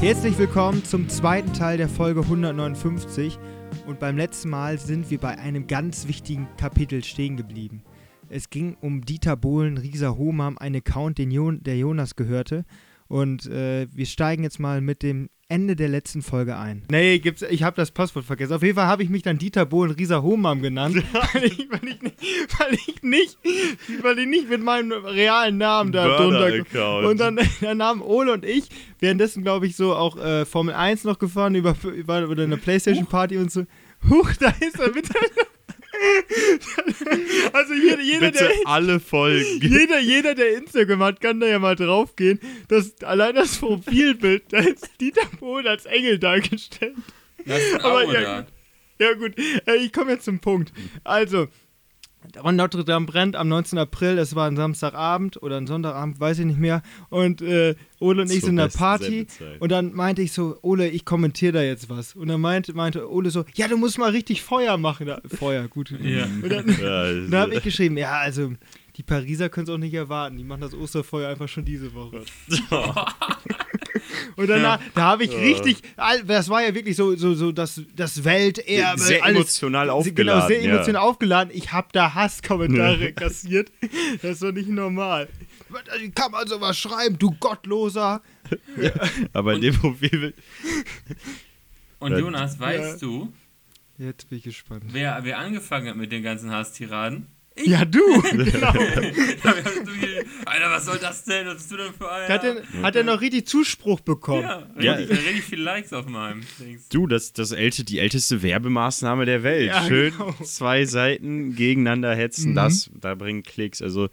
Herzlich willkommen zum zweiten Teil der Folge 159 und beim letzten Mal sind wir bei einem ganz wichtigen Kapitel stehen geblieben. Es ging um Dieter Bohlen, Risa Homam, ein Account, den Jon der Jonas gehörte und äh, wir steigen jetzt mal mit dem Ende der letzten Folge ein. Nee, gibt's, ich habe das Passwort vergessen. Auf jeden Fall habe ich mich dann Dieter Bohlen Risa Homam genannt, weil, ich, weil, ich nicht, weil, ich nicht, weil ich nicht mit meinem realen Namen da drunter. Und dann dann haben Ole und ich währenddessen, glaube ich, so auch äh, Formel 1 noch gefahren über, über, über eine Playstation Party und so. Huch, da ist er mit also jeder, jeder Bitte der alle Folgen. Jeder, jeder, der Instagram hat, kann da ja mal drauf gehen. Das, allein das Profilbild, da ist Dieter Bohlen als Engel dargestellt. Das ist ein Aber ja. Ja gut, äh, ich komme jetzt zum Punkt. Also, Notre Dame brennt am 19. April, es war ein Samstagabend oder ein Sonntagabend, weiß ich nicht mehr. Und äh, Ole und ich Zur sind in der Party. Und dann meinte ich so, Ole, ich kommentiere da jetzt was. Und dann meinte, meinte Ole so, ja, du musst mal richtig Feuer machen. Da, Feuer, gut. Ja. Und dann, Ja, dann habe ich geschrieben, ja, also die Pariser können es auch nicht erwarten. Die machen das Osterfeuer einfach schon diese Woche. Und danach, da habe ich richtig, das war ja wirklich so, so, so das, das Welterbe. sehr alles- emotional Genau, aufgeladen. sehr ja. emotional aufgeladen. Ich habe da Hasskommentare kassiert. Das ist doch nicht normal. Wie kann man sowas schreiben, du Gottloser? Aber in dem Profil. Und Ja. Jonas, weißt du, Jetzt bin ich gespannt. wer, wer angefangen hat mit den ganzen Hasstiraden? Ja, du! genau. Alter, was soll das denn? Was bist du denn für einer? Hat er, hat er noch richtig Zuspruch bekommen? ja, Ja. richtig, richtig viele Likes auf meinem Dings. Du, das, das älte, die älteste Werbemaßnahme der Welt. Ja, Schön genau. zwei Seiten gegeneinander hetzen, Mhm. das, da bringen Klicks. Also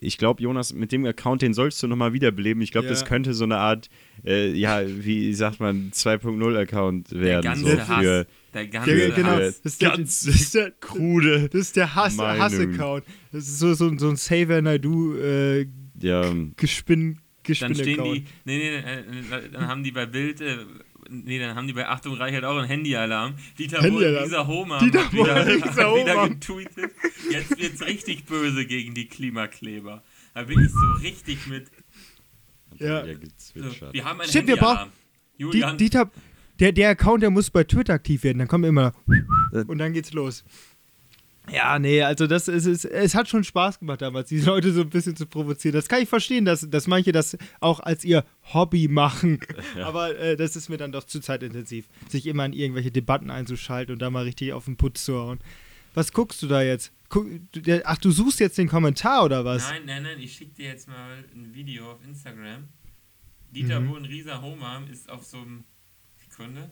ich glaube, Jonas, mit dem Account, den sollst du nochmal wiederbeleben. Ich glaube, Ja. das könnte so eine Art, äh, ja, wie sagt man, 2.0-Account werden. ganze so Hass. für Der ganze genau. Hass. Das ist der, Ganz das ist der, krude. das ist der Hass. Hass-Account. Das ist so, so, so ein Saver Naidu äh, Ja, Gespinn, Dann stehen die, nee, nee, äh, dann haben die bei Bild, äh, nee, dann haben die bei Achtung Reichert auch einen Handyalarm. Dieter Bohlen, Handyalarm. dieser Homer, Dieter hat wieder, Bohlen, dieser hat wieder Homer. getweetet. Jetzt wird's richtig böse gegen die Klimakleber. Da bin ich so richtig mit. Ja. So, wir haben einen Stimmt, wir Julian, Dieter, der, der Account, der muss bei Twitter aktiv werden. Dann kommt immer und dann geht's los. Ja, nee, also das ist, es, es hat schon Spaß gemacht damals, die Leute so ein bisschen zu provozieren. Das kann ich verstehen, dass, dass manche das auch als ihr Hobby machen. Aber äh, das ist mir dann doch zu zeitintensiv, sich immer in irgendwelche Debatten einzuschalten und da mal richtig auf den Putz zu hauen. Was guckst du da jetzt? Guck, du- ach, du suchst jetzt den Kommentar oder was? Nein, nein, nein, ich schicke dir jetzt mal ein Video auf Instagram. Dieter Mhm. Bohlen, Risa Homam ist auf so einem. Sekunde.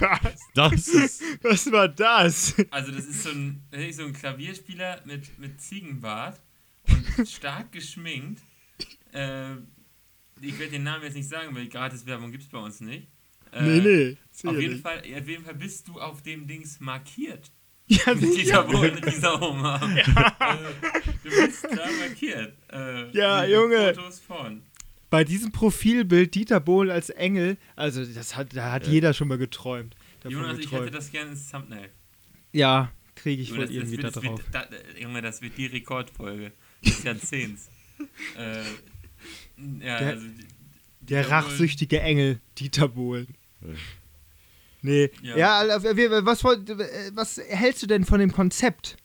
Was? Das ist. Was war das? Also, das ist so ein, ist so ein Klavierspieler mit, mit Ziegenbart und stark geschminkt. Äh, ich werde den Namen jetzt nicht sagen, weil Gratis-Werbung gibt es bei uns nicht. Äh, nee, nee. sicher Auf jeden, nicht. Fall, auf jeden Fall bist du auf dem Dings markiert. Ja, Mit sicher. Dieter Bohlen, Risa Homam. Äh, du bist da markiert. Äh, Ja, Junge. Fotos von. Bei diesem Profilbild Dieter Bohlen als Engel, also das hat, da hat jeder schon mal geträumt. Jonas, ich geträumt. hätte das gerne ins Thumbnail. Ja, kriege ich wohl das, irgendwie da das, wird, drauf. das, wird, da, Junge, das wird die Rekordfolge des Jahrzehnts. äh, ja, Der- also, die- Der Dieter Bohlen- rachsüchtige Engel Dieter Bohlen. Ja. Nee. Ja. Ja, wir- was, äh, was hältst du denn von dem Konzept?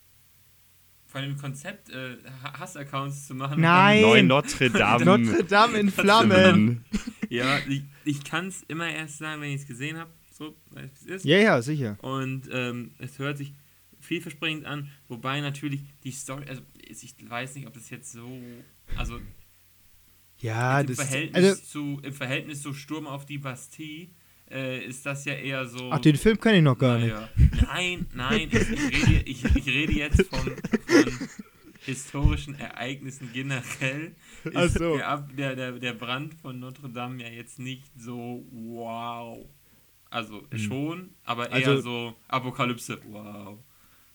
Von dem Konzept, äh, Ha- Hass-Accounts zu machen. Nein. Neu Notre Dame. Notre Dame in Flammen. Ja, ich, ich kann es immer erst sagen, wenn ich es gesehen habe. So, es ist. Ja, ja, sicher. Und ähm, es hört sich vielversprechend an, wobei natürlich die Story, also ich weiß nicht, ob das jetzt so, also Ja, im, das Verhältnis also, zu, im Verhältnis zu Sturm auf die Bastille äh, ist das ja eher so. Ach, den Film kenne ich noch gar nicht. naja. Nein, nein, ich, ich, rede, ich, ich rede jetzt von, von historischen Ereignissen generell. Ist Ach so. der, der, der, Brand von Notre Dame ja jetzt nicht so wow. Also schon, aber eher Hm. Also- so Apokalypse, wow.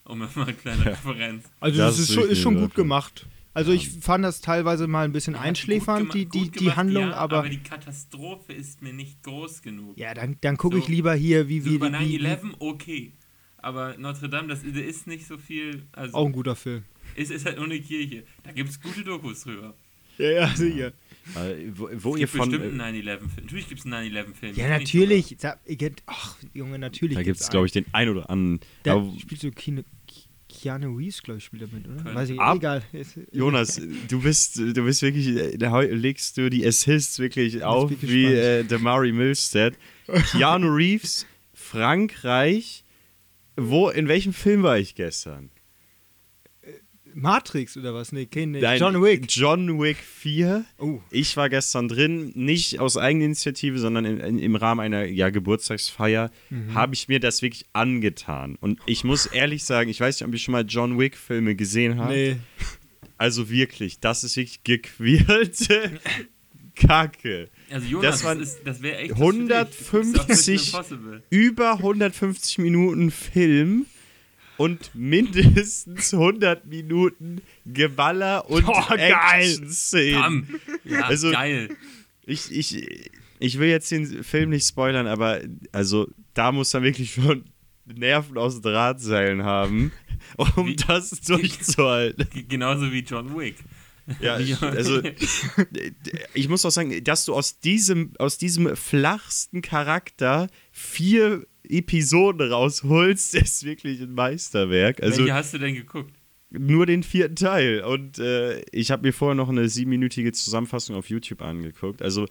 Um mal eine kleine Referenz. Also Das das, ist ist, schon, ist schon gut gemacht. Also ich fand das teilweise mal ein bisschen Ja, einschläfernd, die, die, die gemacht, Handlung, ja, aber, aber die Katastrophe ist mir nicht groß genug. ja, dann, dann gucke ich So- lieber hier, wie, So wie, bei wie, wie 9-11, okay. Aber Notre Dame, das da ist nicht so viel. Also, auch ein guter Film. Es ist halt nur eine Kirche. Da gibt es gute Dokus drüber. Ja, ja, sicher. Äh, wo, wo Es ihr von. bestimmt Äh, einen 9-11-Film. Natürlich gibt es einen 9-11-Film. Ja, natürlich. Kennt- Ach, Junge, natürlich. da gibt es, glaube ich, den ein oder anderen. Da Aber, spielt so Keanu, Keanu Reeves, glaube ich, spielt damit, oder? Könnte. Weiß ich, Ab- egal. Jonas, du bist, du bist wirklich, da legst du die Assists wirklich auf wie äh, Damari Milstead. Keanu Reeves, Frankreich. Wo, in welchem Film war ich gestern? Matrix oder was? Nee, kein, nee. John Wick. John Wick 4. Oh, Ich war gestern drin, nicht aus Eigeninitiative, sondern in, in, im Rahmen einer ja, Geburtstagsfeier, Mhm. habe ich mir das wirklich angetan. Und ich muss ehrlich sagen, ich weiß nicht, ob ihr schon mal John Wick-Filme gesehen habt. nee. Also wirklich, das ist wirklich gequirlte Kacke. Also Jonas, Das waren das, das wäre echt was für dich. Du guckst auch 150 Mission Impossible. Über 150 Minuten Film und mindestens 100 Minuten Geballer und Oh. Action-Szenen. Ja, Also- geil. Ich, ich, ich will jetzt den Film nicht spoilern, aber also da muss man wirklich schon Nerven aus Drahtseilen haben, um Wie- das durchzuhalten. Genauso wie John Wick. Ja, also ich muss auch sagen, dass du aus diesem, aus diesem flachsten Charakter vier Episoden rausholst, ist wirklich ein Meisterwerk. Also Welche hast du denn geguckt? nur den vierten Teil. Und äh, ich habe mir vorher noch eine siebenminütige Zusammenfassung auf YouTube angeguckt. Also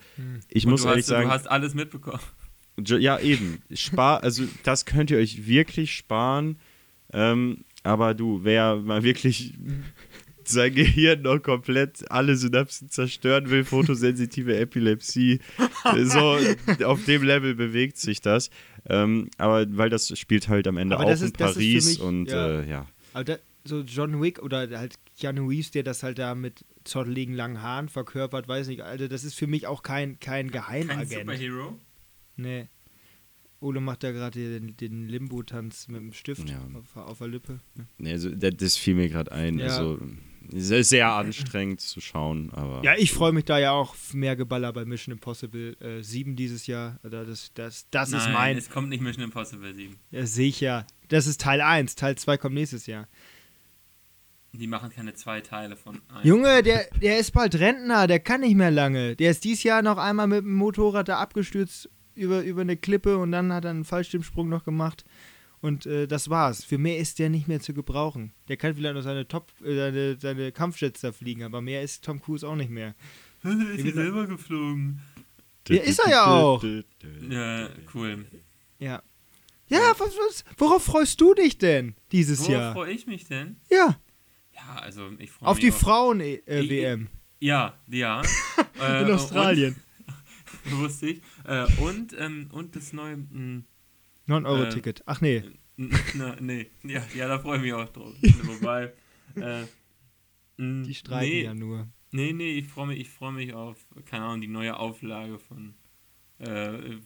ich Und muss ehrlich hast, sagen, du hast alles mitbekommen. Ja, eben. Spar, also das könnt ihr euch wirklich sparen. Ähm, aber du, wer mal wirklich sein Gehirn noch komplett alle Synapsen zerstören will, fotosensitive Epilepsie, so auf dem Level bewegt sich das. Ähm, aber weil das spielt halt am Ende Aber auch das in ist- das ist für Paris mich- und ja. Äh, ja. Aber da, so John Wick oder halt Keanu Reeves, der das halt da mit zotteligen langen Haaren verkörpert, weiß nicht, Alter, das ist für mich auch kein, kein Kein Geheimagent. Superhero. nee. Ole macht da gerade den, den Limbo-Tanz mit dem Stift Ja. auf, auf der Lippe. Nee, also, das, das fiel mir gerade ein. Ja. Also, sehr, sehr anstrengend zu schauen, aber. Ja, ich freue mich da ja auch auf mehr Geballer bei Mission Impossible äh, 7 dieses Jahr. Oder Das, das, das Nein, ist mein. es kommt nicht Mission Impossible 7. Ja, sicher. Das ist Teil 1. Teil 2 kommt nächstes Jahr. Die machen keine zwei Teile von einem. Junge, der, der ist bald Rentner, der kann nicht mehr lange. Der ist dieses Jahr noch einmal mit dem Motorrad da abgestürzt über, über eine Klippe und dann hat er einen Fallschirmsprung noch gemacht. Und äh, das war's. Für mehr ist der nicht mehr zu gebrauchen. Der kann vielleicht noch seine Top, äh, seine, seine Kampfjets da fliegen, aber mehr ist Tom Cruise auch nicht mehr. ist hier selber geflogen. Ja, ist er ja auch. Ja, cool. Ja. Ja, was, was, worauf freust du dich denn dieses Worauf Jahr? freue ich mich denn? Ja, Ja, also ich freue auf mich die auf- Frauen-WM Ja, ja. Äh, in Australien. Und, wusste ich. Äh, und, ähm, und das neue. Mh, 9-Euro-Ticket. Ach nee. na, nee. Ja, ja, da freue ich mich auch drauf. Wobei. Äh, Die streiken nee, ja nur. Nee, nee, ich freue mich, ich freu mich auf, keine Ahnung, die neue Auflage von. Äh,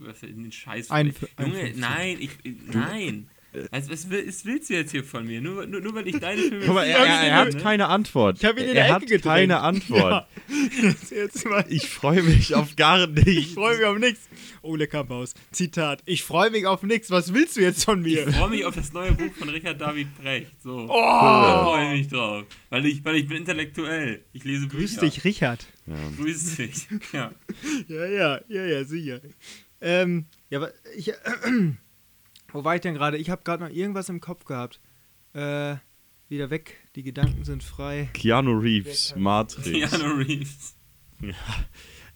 was den Scheiß. Ein- Junge, 51. nein, ich- nein. Also, was, was willst du jetzt hier von mir? Nur, nur, nur weil ich deine Filme Guck mal, er, er, er hat ne? keine Antwort. Ich hab ihn in er der hat Ecke gedrängt. keine Antwort. Jetzt mal. Ich freue mich auf gar Ich nichts. freue mich auf nichts. Ole Kamphaus. Zitat. Ich freue mich auf nichts. Was willst du jetzt von Ich mir? freue mich auf das neue Buch von Richard David Brecht. So. Oh! Da freue ich mich drauf. Weil ich, weil ich bin intellektuell. Ich lese Bücher. Grüß dich, Richard. Ja. Grüß dich. Ja. Ja, ja, ja, ja, sicher. Ähm, ja, aber ich. Äh, wo war ich denn gerade? Ich habe gerade noch irgendwas im Kopf gehabt. Äh, wieder weg. Die Gedanken sind frei. Keanu Reeves, Matrix. Keanu Reeves.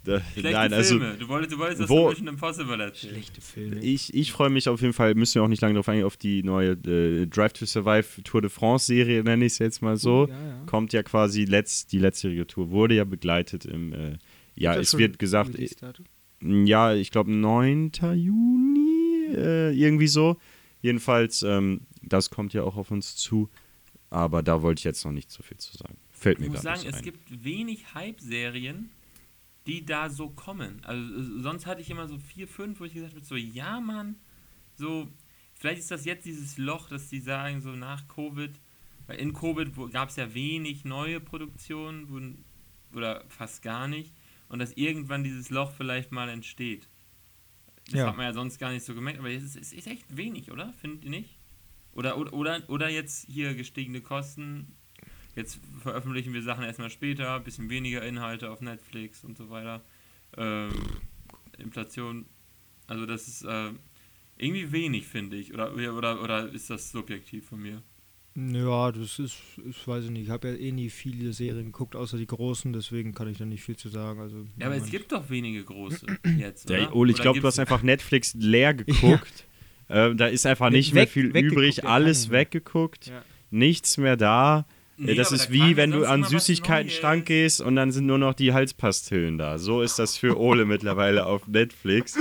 Da, Schlechte nein, also Filme. Du wolltest, du wolltest das wo- Mission Impossible erzählen. Schlechte Filme. ich, ich freue mich auf jeden Fall, müssen wir auch nicht lange darauf eingehen, auf die neue äh, Drive to Survive Tour de France Serie, nenne ich es jetzt mal so. Ja, ja. Kommt ja quasi letzt, die letztjährige Tour, wurde ja begleitet im, äh, ja, es wird gesagt, Release-Datum? Ja, ich glaube 9. Juni, äh, irgendwie so. Jedenfalls, ähm, das kommt ja auch auf uns zu. Aber da wollte ich jetzt noch nicht so viel zu sagen. Fällt mir Ich muss gerade sagen, es ein. gibt wenig Hype-Serien, die da so kommen. Also äh, sonst hatte ich immer so vier, fünf, wo ich gesagt habe, so ja Mann, so vielleicht ist das jetzt dieses Loch, dass die sagen, so nach Covid, weil in Covid gab es ja wenig neue Produktionen wo, oder fast gar nicht und dass irgendwann dieses Loch vielleicht mal entsteht. Das Ja. hat man ja sonst gar nicht so gemerkt, aber es ist, es ist echt wenig, oder? Findet ihr nicht? Oder, oder, oder, oder jetzt hier gestiegene Kosten jetzt veröffentlichen wir Sachen erstmal später, ein bisschen weniger Inhalte auf Netflix und so weiter. Ähm, Inflation, also das ist äh, irgendwie wenig, finde ich. Oder, oder, oder ist das subjektiv von mir? Ja, das ist, ich weiß ich nicht. Ich habe ja eh nie viele Serien geguckt, außer die großen, deswegen kann ich da nicht viel zu sagen. Also, ja, aber es gibt doch wenige große jetzt. Ja, oder? Ole, ich glaube, du hast einfach Netflix leer geguckt. Ähm, da ist einfach nicht mehr Weg- viel weggeguckt, übrig, ja, alles mehr. weggeguckt, Ja. nichts mehr da. Nee, das aber ist da wie wenn ja du an Süßigkeiten-Schrank gehst und dann sind nur noch die Halspastillen da. So ist das für Ole mittlerweile auf Netflix.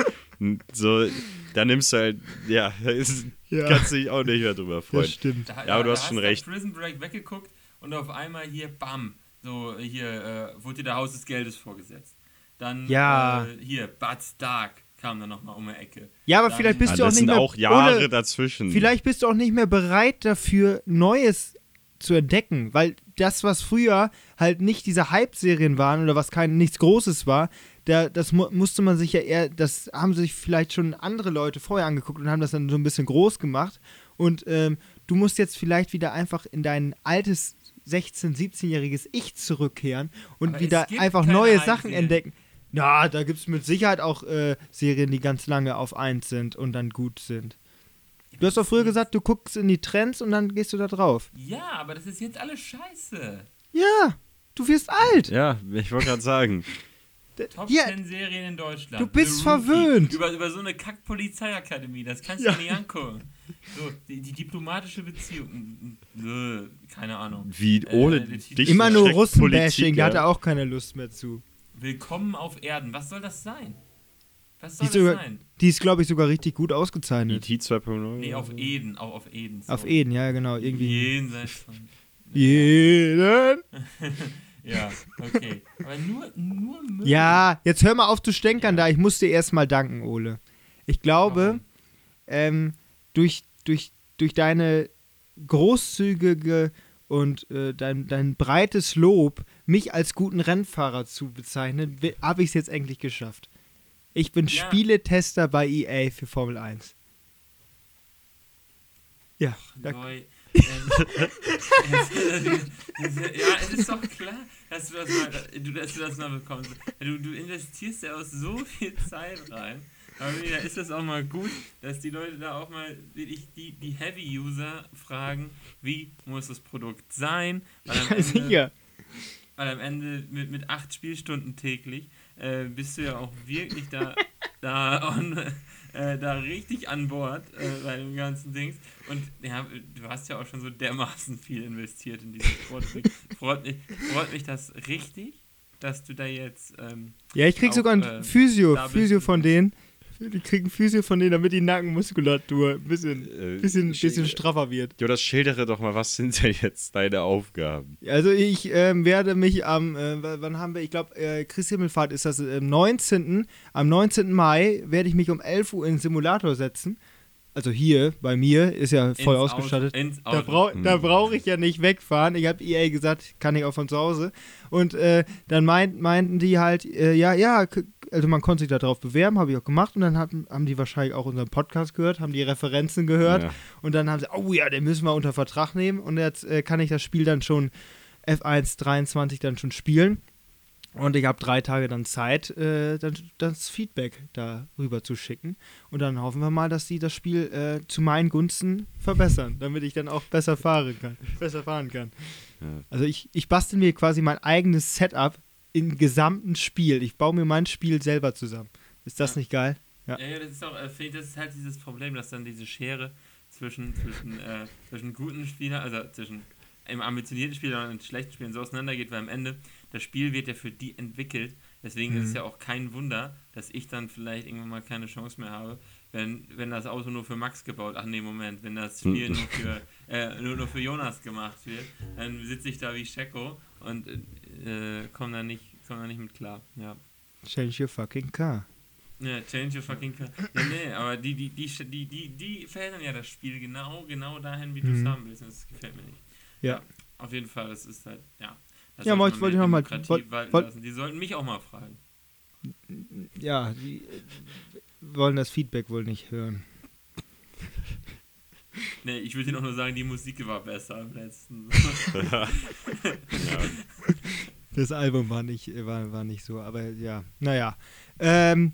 So, da nimmst du halt, ja, da ist, Ja. kannst du dich auch nicht mehr drüber freuen. Das stimmt. Da, Ja, aber du da hast schon du recht. Prison Break weggeguckt und auf einmal hier, bam, so hier äh, wurde dir der Haus des Geldes vorgesetzt. Dann Ja. äh, hier, Bud Stark kam dann nochmal um die Ecke. Ja, aber Dann- vielleicht bist Ja, du auch das nicht sind mehr auch Jahre Ole, dazwischen. Vielleicht bist du auch nicht mehr bereit dafür, Neues zu entdecken, weil das, was früher halt nicht diese Hype-Serien waren oder was kein nichts Großes war, da, das mu musste man sich ja eher, das haben sich vielleicht schon andere Leute vorher angeguckt und haben das dann so ein bisschen groß gemacht. Und ähm, du musst jetzt vielleicht wieder einfach in dein altes 16-, 17-jähriges Ich zurückkehren und Aber wieder einfach neue. Sachen entdecken. Ja, da gibt es mit Sicherheit auch äh, Serien, die ganz lange auf eins sind und dann gut sind. Du hast doch früher gesagt, du guckst in die Trends und dann gehst du da drauf. Ja, aber das ist jetzt alles scheiße. Ja, du wirst alt. Ja, ich wollte gerade sagen. Top Ja, 10 Serien in Deutschland. du bist verwöhnt. Über, über so eine Kack-Polizeiakademie, das kannst Ja. du nicht angucken. So, die, die diplomatische Beziehung. Nö, keine Ahnung. Wie Äh, der Titel- dich Immer nur Russenbashing, da hat er auch keine Lust mehr zu. Willkommen auf Erden. Was soll das sein? Was Die soll ist, das sogar, sein? die ist glaube ich, sogar richtig gut ausgezeichnet. E.T. 2.0. Nee, auf Eden, auch auf Eden. Auf sorry. Eden, ja, genau. Irgendwie. Jenseits von. Jeden. Ja, okay. Aber nur, nur Müll. Ja, jetzt hör mal auf zu stänkern da. Ich muss dir erstmal danken, Ole. Ich glaube, ähm, durch, durch, durch deine großzügige und äh, dein, dein breites Lob, mich als guten Rennfahrer zu bezeichnen, habe ich es jetzt endlich geschafft. Ich bin Ja. Spieletester bei EA für Formel 1. Ja, da, Neu. Es- ja, es ist doch klar, dass du das mal, du, dass du das mal bekommst. Du, du investierst ja auch so viel Zeit rein. Aber da ist das auch mal gut, dass die Leute da auch mal wirklich die, die Heavy-User fragen, wie muss das Produkt sein? Weil am Ende, sicher. weil am Ende mit, mit acht Spielstunden täglich äh, bist du ja auch wirklich da, da, on, äh, da richtig an Bord äh, bei dem ganzen Dings. Und ja, du hast ja auch schon so dermaßen viel investiert in dieses Sport. freut, mich, freut mich das richtig, dass du da jetzt. Ähm, Ja, ich krieg auch, sogar ein äh, Physio, Physio von denen. Die kriegen Physio von denen, damit die Nackenmuskulatur ein bisschen, Äh, bisschen, sch- bisschen straffer wird. Jonas, schildere doch mal, was sind denn jetzt deine Aufgaben? Also ich ähm, werde mich am, äh, wann haben wir, ich glaube, äh, Chris Himmelfahrt ist das äh, am 19. Am 19. Mai werde ich mich um 11 Uhr in den Simulator setzen. Also hier, bei mir, ist ja voll ins ausgestattet. Auto, Da, Auto. brau da Hm. brauche ich ja nicht wegfahren. Ich habe EA gesagt, kann ich auch von zu Hause. Und äh, dann meint, meinten die halt, äh, ja, ja, also man konnte sich darauf bewerben, habe ich auch gemacht. Und dann hatten, haben die wahrscheinlich auch unseren Podcast gehört, haben die Referenzen gehört. Ja. Und dann haben sie, oh ja, den müssen wir unter Vertrag nehmen. Und jetzt äh, kann ich das Spiel dann schon F1 23 dann schon spielen. Und ich habe drei Tage dann Zeit, äh, dann, das Feedback da rüber zu schicken. Und dann hoffen wir mal, dass die das Spiel äh, zu meinen Gunsten verbessern, damit ich dann auch besser fahren kann. Besser fahren kann. Ja. Also ich, ich bastel mir quasi mein eigenes Setup im gesamten Spiel. Ich baue mir mein Spiel selber zusammen. Ist das Ja. nicht geil? Ja. Ja, ja, das ist auch, äh, finde ich, das ist halt dieses Problem, dass dann diese Schere zwischen, zwischen, äh, zwischen guten Spielern, also zwischen einem ambitionierten Spieler und einem schlechten Spieler so auseinandergeht, weil am Ende das Spiel wird ja für die entwickelt. Deswegen ist es Mhm. ja auch kein Wunder, dass ich dann vielleicht irgendwann mal keine Chance mehr habe, wenn, wenn das Auto nur für Max gebaut, ach nee, Moment, wenn das Spiel Mhm. nur für, äh, nur, nur für Jonas gemacht wird, dann sitze ich da wie Checo und äh, komme da, nicht- komm da nicht mit klar. Ja. Change your fucking car. Ja, change your fucking car. Ja, nee, aber die, die, die, die, die, die verändern ja das Spiel genau, genau dahin, wie du es Mhm. haben willst. Das gefällt mir nicht. Ja. Auf jeden Fall, das ist halt, ja. Das Ja, wollte- ich noch mal- Demokratie wollt- walten wollt- lassen. Die sollten mich auch mal fragen. Ja, die äh, wollen das Feedback wohl nicht hören. Nee, ich würde dir noch nur sagen, die Musik war besser am letzten. ja. Das Album war nicht, war, war nicht so, aber ja, naja. Ähm,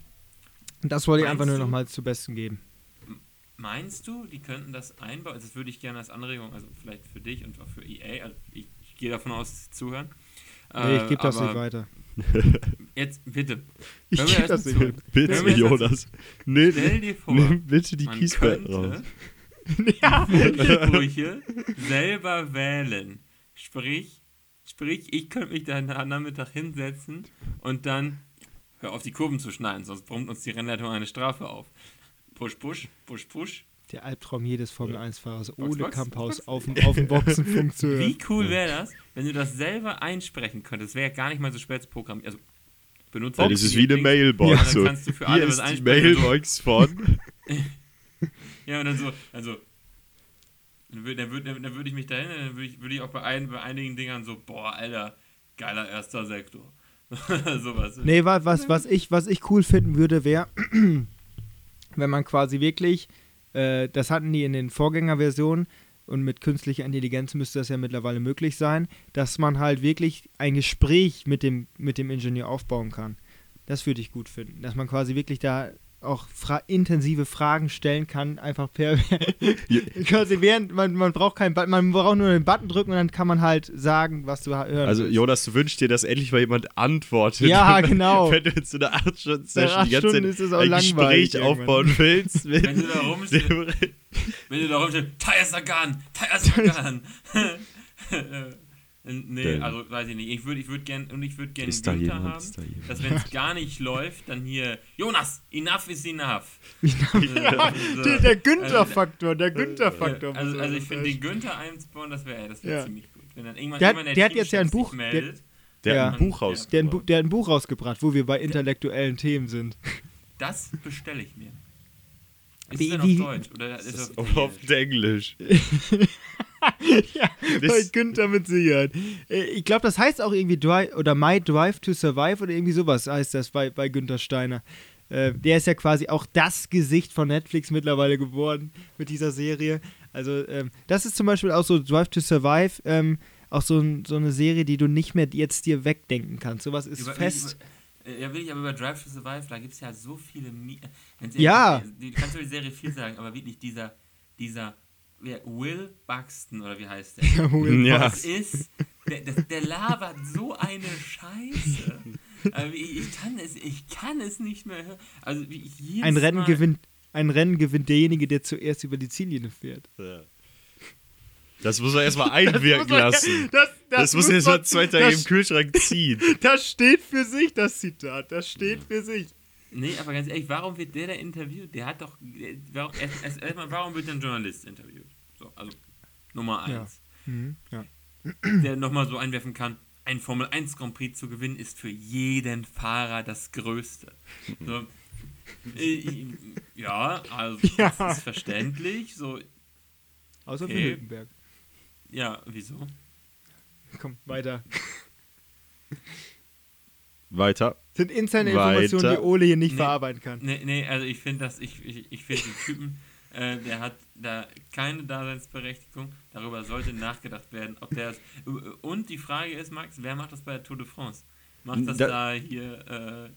das wollte ich einfach nur nochmal zu Besten geben. Meinst du, die könnten das einbauen? Also das würde ich gerne als Anregung, also vielleicht für dich und auch für EA, also ich, ich gehe davon aus, dass sie zuhören. Nee, ich gebe das aber nicht weiter. Jetzt, bitte, Ich gebe das nicht weiter. Bitte, Jonas. Nee, stell dir vor, nimm bitte die man Kiesbetten raus. könnte Sprüche selber wählen. Sprich, sprich, ich könnte mich dann am Nachmittag hinsetzen und dann hör auf die Kurven zu schneiden, sonst brummt uns die Rennleitung eine Strafe auf. Push, push, push, push. Der Albtraum jedes Formel-1-Fahrers, Box, ohne Box, Kampfhaus Box. auf dem, auf dem Boxenfunk zu hören. Wie cool wäre das, wenn du das selber einsprechen könntest? Wäre ja gar nicht mal so schwer zu programmieren. Also, benutze Ja, das ist wie eine Mailbox. Ja, dann kannst du für alle Hier was ist die einsprechen. und so. Mailbox von. Ja, und dann so, also, dann würde würd, dann würd ich mich dahin, dann würde ich, würd ich auch bei, ein, bei einigen Dingern so, boah, Alter, geiler erster Sektor. Sowas. Nee, was, was, was, ich, was ich cool finden würde, wäre, wenn man quasi wirklich, äh, das hatten die in den Vorgängerversionen und mit künstlicher Intelligenz müsste das ja mittlerweile möglich sein, dass man halt wirklich ein Gespräch mit dem, mit dem Ingenieur aufbauen kann. Das würde ich gut finden. Dass man quasi wirklich da auch fra intensive Fragen stellen kann, einfach per. quasi während, man, man braucht keinen Button, man braucht nur den Button drücken und dann kann man halt sagen, was du hören Also. Jonas, du wünschst dir, dass endlich mal jemand antwortet. Ja, genau. Wenn du in so einer 8-Stunden-Session Nach die ganze Stunden Zeit ist es auch ein langweilig Gespräch aufbauen willst. Mit Wenn du da rumstehst, wenn du da rumstehst, Taya Sagan, Taya Sagan. nee, Denn- also weiß ich nicht. Ich würde ich würd gern, und ich würde gern ist da Günther jemand? haben, da dass wenn es gar nicht läuft, dann hier, Jonas, enough is enough. Ja, So. der, der Günther-Faktor, der Günther-Faktor. Also, muss also man ich finde, den Günther einzubauen, das wäre das wär Ja. ziemlich gut. Wenn dann irgendwann Der hat- jemand der hat Teamchef jetzt ja ein Buch- meldet, Der Ja. hat ein Buch Ja. raus. der, hat ein Bu- der hat ein Buch rausgebracht, wo wir bei intellektuellen Themen sind. das bestelle ich mir. Ist Wie- es denn auf wie- Deutsch? Oder ist ist auf auf Englisch. ja, bei Günther mit Sicherheit. Äh, Ich glaube, das heißt auch irgendwie Drive oder My Drive to Survive oder irgendwie sowas heißt das bei, bei Günther Steiner. Äh, der ist ja quasi auch das Gesicht von Netflix mittlerweile geworden mit dieser Serie. Also, ähm, das ist zum Beispiel auch so Drive to Survive, ähm, auch so, so eine Serie, die du nicht mehr jetzt dir wegdenken kannst. Sowas ist Über- fest. Über, äh, ja, will ich aber über Drive to Survive, da gibt es ja so viele. Mi Ja. Die, kannst du die Serie viel sagen, aber wirklich dieser, dieser Will Buxton, oder wie heißt der? Ja, Will Ja. Das ist, der, der, der labert so eine Scheiße. Also ich, ich, kann es, ich kann es nicht mehr hören. Also Ein Rennen Mal, gewinnt. Ein Rennen gewinnt derjenige, der zuerst über die Ziellinie fährt. Ja. Das muss er erstmal einwirken lassen. Das, Das, muss er erst mal man- zwei Tage das im Kühlschrank ziehen. Das steht für sich, das Zitat. Das steht für sich. Nee, aber ganz ehrlich, warum wird der da interviewt? Der hat doch. Warum, erst, erst, erstmal, warum wird ein Journalist interviewt? So, also Nummer Ja. eins. ja. Der nochmal so einwerfen kann, ein Formel 1 Grand Prix zu gewinnen, ist für jeden Fahrer das Größte. So, äh, ja, also Ja. das ist verständlich. So, Außer für Okay. Hülkenberg. ja, wieso? Komm, weiter. Weiter. Sind interne Informationen, Weiter. die Ole hier nicht Nee. verarbeiten kann. Nee, nee, also ich finde das, ich, ich, ich finde den Typen, äh, der hat da keine Daseinsberechtigung. Darüber sollte nachgedacht werden, ob der es. Und die Frage ist, Max, wer macht das bei der Tour de France? Macht das da, Da- hier, äh,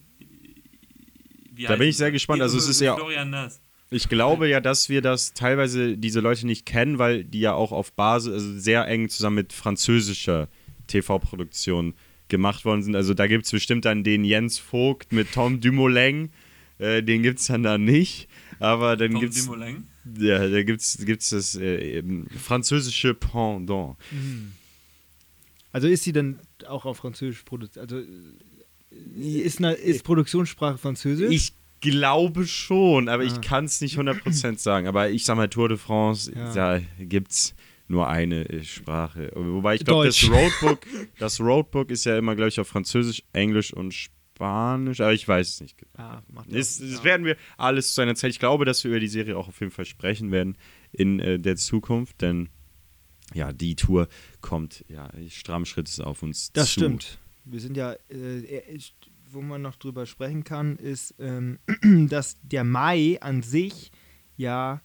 wie Da heißt bin ich sehr gespannt. Also es ist ja- Florian Nass. Ich glaube ja, dass wir das teilweise diese Leute nicht kennen, weil die ja auch auf Basis, also sehr eng zusammen mit französischer TV-Produktion gemacht worden sind. Also da gibt es bestimmt dann den Jens Vogt mit Tom Dumoulin, äh, den gibt es dann da nicht. Aber dann Tom gibt es Dumoulin. ja, da gibt's, gibt's das äh, eben französische Pendant. Also ist sie dann auch auf Französisch produziert? Also äh, ist, eine, ist Produktionssprache Französisch? Ich glaube schon, aber Ah. ich kann es nicht 100% sagen. Aber ich sag mal, Tour de France, Ja. da gibt es nur eine äh, Sprache. Wobei ich glaube, das. Roadbook, das Roadbook ist ja immer, glaube ich, auf Französisch, Englisch und Spanisch, aber ich weiß es nicht genau. ah, Das, ja. das werden wir alles zu einer Zeit. Ich glaube, dass wir über die Serie auch auf jeden Fall sprechen werden in äh, der Zukunft, denn ja, die Tour kommt ja stramm Schrittes auf uns Das zu. stimmt. Wir sind ja, äh, ist- wo man noch drüber sprechen kann, ist, ähm, dass der Mai an sich ja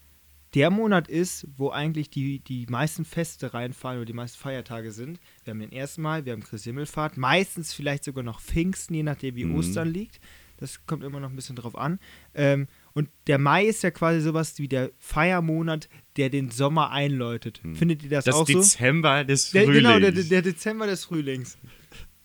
der Monat ist, wo eigentlich die, die meisten Feste reinfallen oder die meisten Feiertage sind. Wir haben den 1. Mai, wir haben Christi Himmelfahrt, meistens vielleicht sogar noch Pfingsten, je nachdem wie Mhm. Ostern liegt. Das kommt immer noch ein bisschen drauf an. Ähm, und der Mai ist ja quasi sowas wie der Feiermonat, der den Sommer einläutet. Findet ihr das, Das auch so? Dezember des Der, Frühlings. genau, der, der Dezember des Frühlings.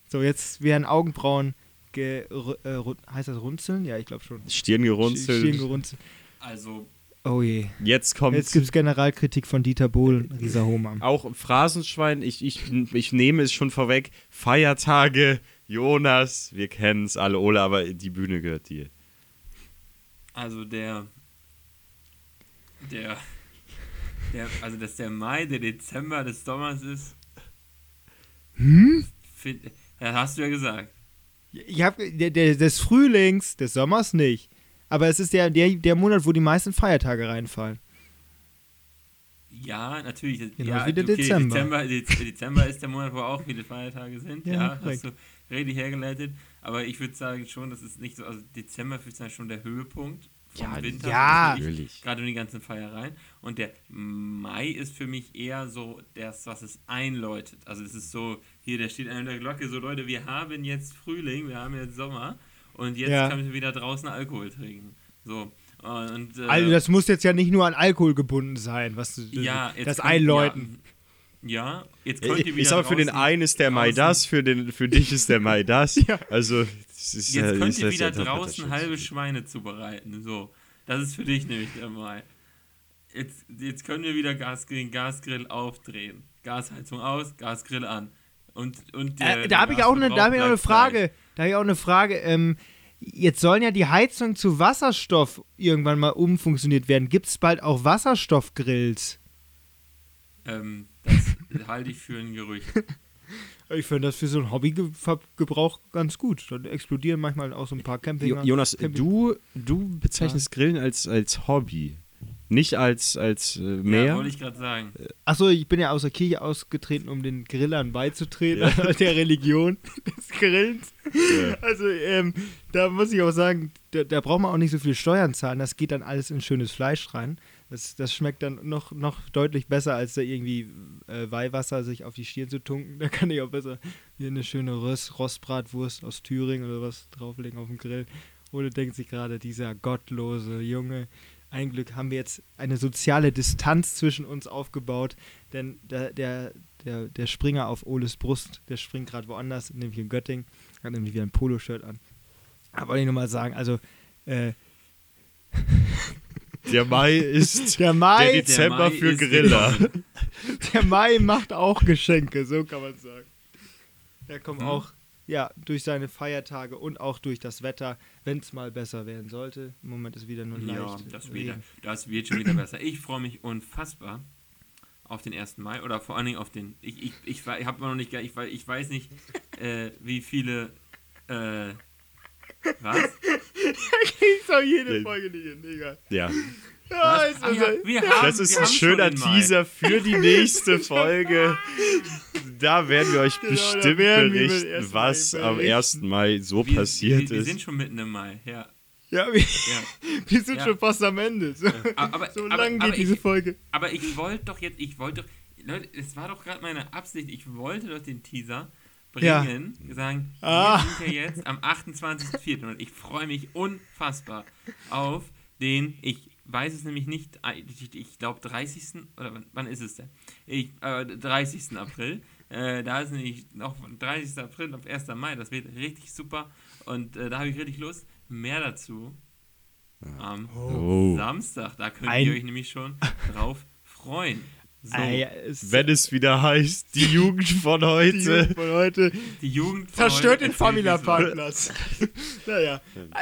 So, jetzt werden Augenbrauen, ge, äh, heißt das runzeln? Ja, ich glaube schon. Stirn gerunzelt. Stirn gerunzelt. Also, Oh je. Jetzt kommt Jetzt gibt es Generalkritik von Dieter Bohlen, Risa Homam. auch Phrasenschwein. Ich, ich, ich nehme es schon vorweg. Feiertage, Jonas, wir kennen es alle. Ole, aber die Bühne gehört dir. also der, der, der, also dass der Mai der Dezember des Sommers ist. Hm? Find, hast du ja gesagt. Ich hab, der, der, des Frühlings, des Sommers nicht. Aber es ist der, der, der Monat, wo die meisten Feiertage reinfallen. Ja, natürlich. Genau ja, wie der okay, Dezember. Dezember. Dez- Dezember ist der Monat, wo auch viele Feiertage sind. Ja, Ja, hast du richtig hergeleitet. Aber ich würde sagen schon, das ist nicht so. Also Dezember ist schon der Höhepunkt vom Ja, Winter. ja. natürlich. Gerade um die ganzen Feiereien. Und der Mai ist für mich eher so das, was es einläutet. Also es ist so, hier, der steht an der Glocke, so Leute, wir haben jetzt Frühling, wir haben jetzt Sommer und jetzt Ja. können wir wieder draußen Alkohol trinken. So. Und, äh, Also das muss jetzt ja nicht nur an Alkohol gebunden sein, was du, ja, jetzt das Einläuten. Ja, ja, jetzt könnt ihr wieder Ich sag für den einen ist der Mai das, für, den, für dich ist der Mai das. Also, das ist, Jetzt äh, könnt ist ihr wieder ja draußen halbe. Schweine zubereiten. So, das ist für dich nämlich der Mai. Jetzt, jetzt können wir wieder Gas, den Gasgrill aufdrehen. Gasheizung aus, Gasgrill an. Und, und der, Äh, der da habe ich auch eine, da hab ich auch eine Frage. Da habe ich auch eine Frage. Ähm, jetzt sollen ja die Heizungen zu Wasserstoff irgendwann mal umfunktioniert werden. Gibt es bald auch Wasserstoffgrills? Ähm, das halte ich für ein Gerücht. Ich finde das für so einen Hobbygebrauch ganz gut. Dann explodieren manchmal auch so ein paar Camping. Jo- Jonas, Camping du, du bezeichnest Grillen als, als Hobby. Nicht als, als äh, Ja, mehr. wollte ich gerade sagen. Achso, ich bin ja aus der Kirche ausgetreten, um den Grillern beizutreten, der Religion des Grillens. Ja. Also, ähm, da muss ich auch sagen, da, da braucht man auch nicht so viel Steuern zahlen. Das geht dann alles in schönes Fleisch rein. Das, das schmeckt dann noch, noch deutlich besser, als da irgendwie äh, Weihwasser sich auf die Stirn zu tunken. Da kann ich auch besser hier eine schöne Röst, Rostbratwurst aus Thüringen oder was drauflegen auf dem Grill. Oder denkt sich gerade, dieser gottlose Junge. Ein Glück haben wir jetzt eine soziale Distanz zwischen uns aufgebaut, denn der, der, der, der Springer auf Oles Brust, der springt gerade woanders, nämlich in Göttingen, hat nämlich wieder ein Poloshirt an. Aber wollte ich nur mal sagen, also äh, Der Mai ist der der Mai, Dezember Mai für Griller. gekommen. der Mai macht auch Geschenke, so kann man sagen. Der kommt Mhm. auch ja, durch seine Feiertage und auch durch das Wetter, wenn es mal besser werden sollte. Im Moment ist wieder nur Ja, leicht. das wird, Regen. das wird schon wieder besser. Ich freue mich unfassbar auf den 1. Mai oder vor allen Dingen auf den. Ich, ich, ich, ich habe noch nicht. Ich, ich weiß nicht, äh, wie viele. Äh, was? Ich soll jede Ja. Folge nicht hin, egal. Ja. Ja, ist Ah, also, ja, wir haben, Das ist wir ein schöner. Teaser für die nächste Folge. Da werden wir euch Genau, bestimmt wir berichten, 1. was Mai am berichten. 1. Mai so Wir, passiert wir, wir ist. sind schon mitten im Mai, ja. ja, wir, ja. wir sind Ja. schon fast am Ende. So, Aber, so lang geht aber diese ich, Folge. Aber ich wollte doch jetzt, ich wollte doch, Leute, es war doch gerade meine Absicht, ich wollte doch den Teaser Ja. bringen, sagen, Ah. wir sind ja jetzt am 28.04. und ich freue mich unfassbar auf den, ich weiß es nämlich nicht, ich, ich glaube 30. oder wann, wann ist es denn? Ich, äh, 30. April. Äh, da ist nämlich noch 30. April auf 1. Mai, das wird richtig super und äh, da habe ich richtig Lust. Mehr dazu am Oh. Samstag. Da könnt Ein- ihr euch nämlich schon drauf freuen. So, Ah, ja, es- Wenn es wieder heißt, die Jugend von die heute. Jugend von heute die Jugend von zerstört heute den erzählt Famila wie so- Parkplatz. naja,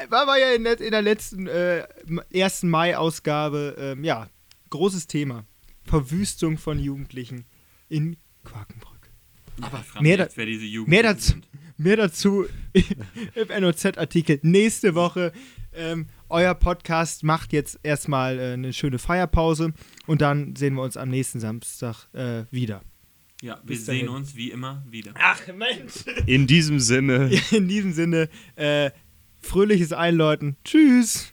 war, war ja in der, in der letzten äh, 1. Mai-Ausgabe, ähm, ja, großes Thema. Verwüstung von Jugendlichen in Quakenbrück. Aber mehr mehr da- jetzt, wer diese Jugend mehr dazu-. Mehr dazu im NOZ-Artikel nächste Woche. Ähm, euer Podcast macht jetzt erstmal äh, eine schöne Feierpause und dann sehen wir uns am nächsten Samstag äh, wieder. Ja, wir Bis sehen dahin. uns wie immer wieder. Ach Mensch! In diesem Sinne. In diesem Sinne, äh, fröhliches Einläuten. Tschüss!